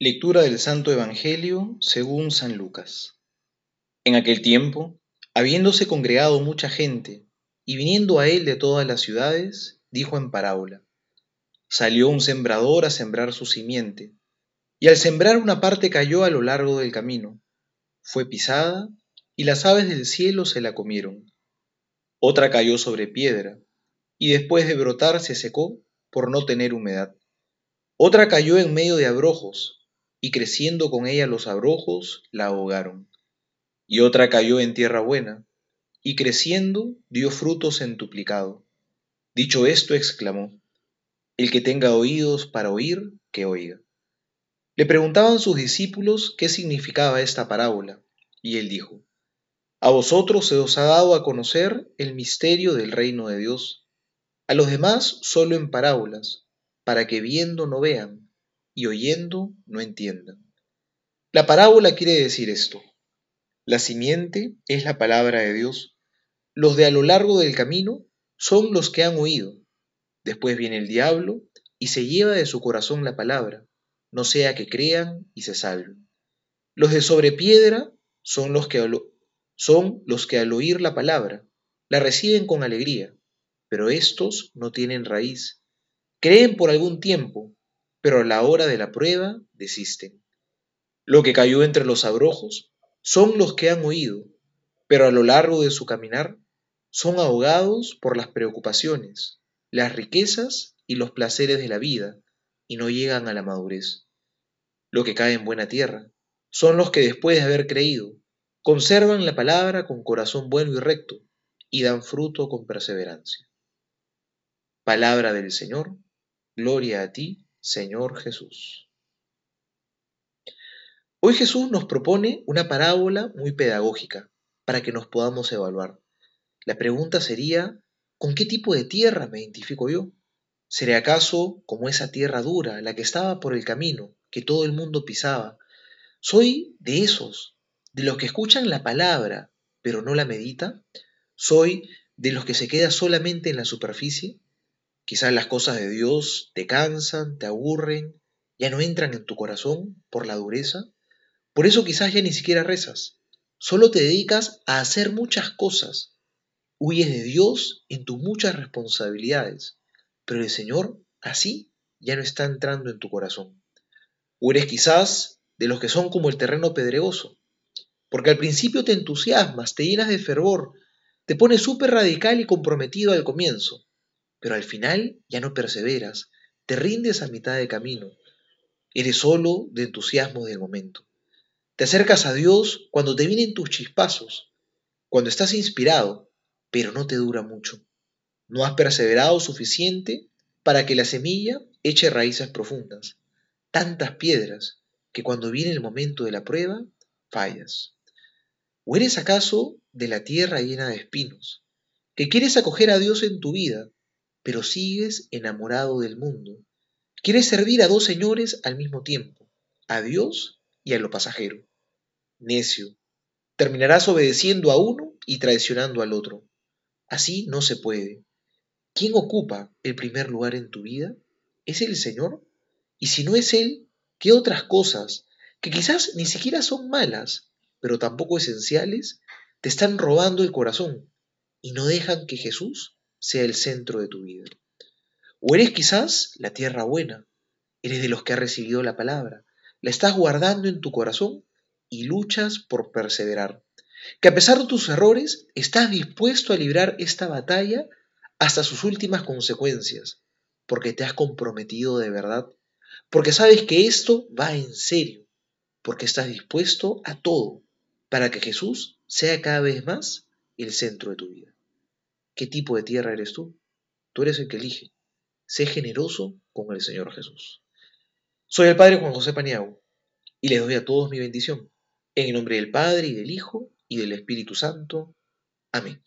Lectura del Santo Evangelio según San Lucas. En aquel tiempo, habiéndose congregado mucha gente y viniendo a él de todas las ciudades, dijo en parábola, Salió un sembrador a sembrar su simiente, y al sembrar una parte cayó a lo largo del camino, fue pisada, y las aves del cielo se la comieron. Otra cayó sobre piedra, y después de brotar se secó por no tener humedad. Otra cayó en medio de abrojos, y creciendo con ella los abrojos, la ahogaron. Y otra cayó en tierra buena, y creciendo dio frutos centuplicado. Dicho esto, exclamó, El que tenga oídos para oír, que oiga. Le preguntaban sus discípulos qué significaba esta parábola, y él dijo, A vosotros se os ha dado a conocer el misterio del reino de Dios, a los demás solo en parábolas, para que viendo no vean y oyendo no entiendan. La parábola quiere decir esto. La simiente es la palabra de Dios. Los de a lo largo del camino son los que han oído. Después viene el diablo y se lleva de su corazón la palabra, no sea que crean y se salven. Los de sobre piedra son los que son los que al oír la palabra la reciben con alegría, pero estos no tienen raíz. Creen por algún tiempo, pero a la hora de la prueba desisten. Lo que cayó entre los abrojos son los que han oído, pero a lo largo de su caminar son ahogados por las preocupaciones, las riquezas y los placeres de la vida, y no llegan a la madurez. Lo que cae en buena tierra son los que después de haber creído, conservan la palabra con corazón bueno y recto, y dan fruto con perseverancia. Palabra del Señor, gloria a ti, Señor Jesús. Hoy Jesús nos propone una parábola muy pedagógica para que nos podamos evaluar. La pregunta sería, ¿con qué tipo de tierra me identifico yo? ¿Seré acaso como esa tierra dura, la que estaba por el camino, que todo el mundo pisaba? ¿Soy de esos, de los que escuchan la palabra, pero no la medita? ¿Soy de los que se queda solamente en la superficie? Quizás las cosas de Dios te cansan, te aburren, ya no entran en tu corazón por la dureza. Por eso quizás ya ni siquiera rezas. Solo te dedicas a hacer muchas cosas. Huyes de Dios en tus muchas responsabilidades. Pero el Señor así ya no está entrando en tu corazón. O eres quizás de los que son como el terreno pedregoso. Porque al principio te entusiasmas, te llenas de fervor, te pones súper radical y comprometido al comienzo pero al final ya no perseveras, te rindes a mitad de camino, eres solo de entusiasmo del momento. Te acercas a Dios cuando te vienen tus chispazos, cuando estás inspirado, pero no te dura mucho. No has perseverado suficiente para que la semilla eche raíces profundas, tantas piedras que cuando viene el momento de la prueba, fallas. ¿O eres acaso de la tierra llena de espinos, que quieres acoger a Dios en tu vida, pero sigues enamorado del mundo. Quieres servir a dos señores al mismo tiempo, a Dios y a lo pasajero. Necio, terminarás obedeciendo a uno y traicionando al otro. Así no se puede. ¿Quién ocupa el primer lugar en tu vida? ¿Es el Señor? Y si no es Él, ¿qué otras cosas, que quizás ni siquiera son malas, pero tampoco esenciales, te están robando el corazón y no dejan que Jesús sea el centro de tu vida. O eres quizás la tierra buena, eres de los que ha recibido la palabra, la estás guardando en tu corazón y luchas por perseverar. Que a pesar de tus errores, estás dispuesto a librar esta batalla hasta sus últimas consecuencias, porque te has comprometido de verdad, porque sabes que esto va en serio, porque estás dispuesto a todo para que Jesús sea cada vez más el centro de tu vida. ¿Qué tipo de tierra eres tú? Tú eres el que elige. Sé generoso con el Señor Jesús. Soy el Padre Juan José Paniagua y les doy a todos mi bendición. En el nombre del Padre y del Hijo y del Espíritu Santo. Amén.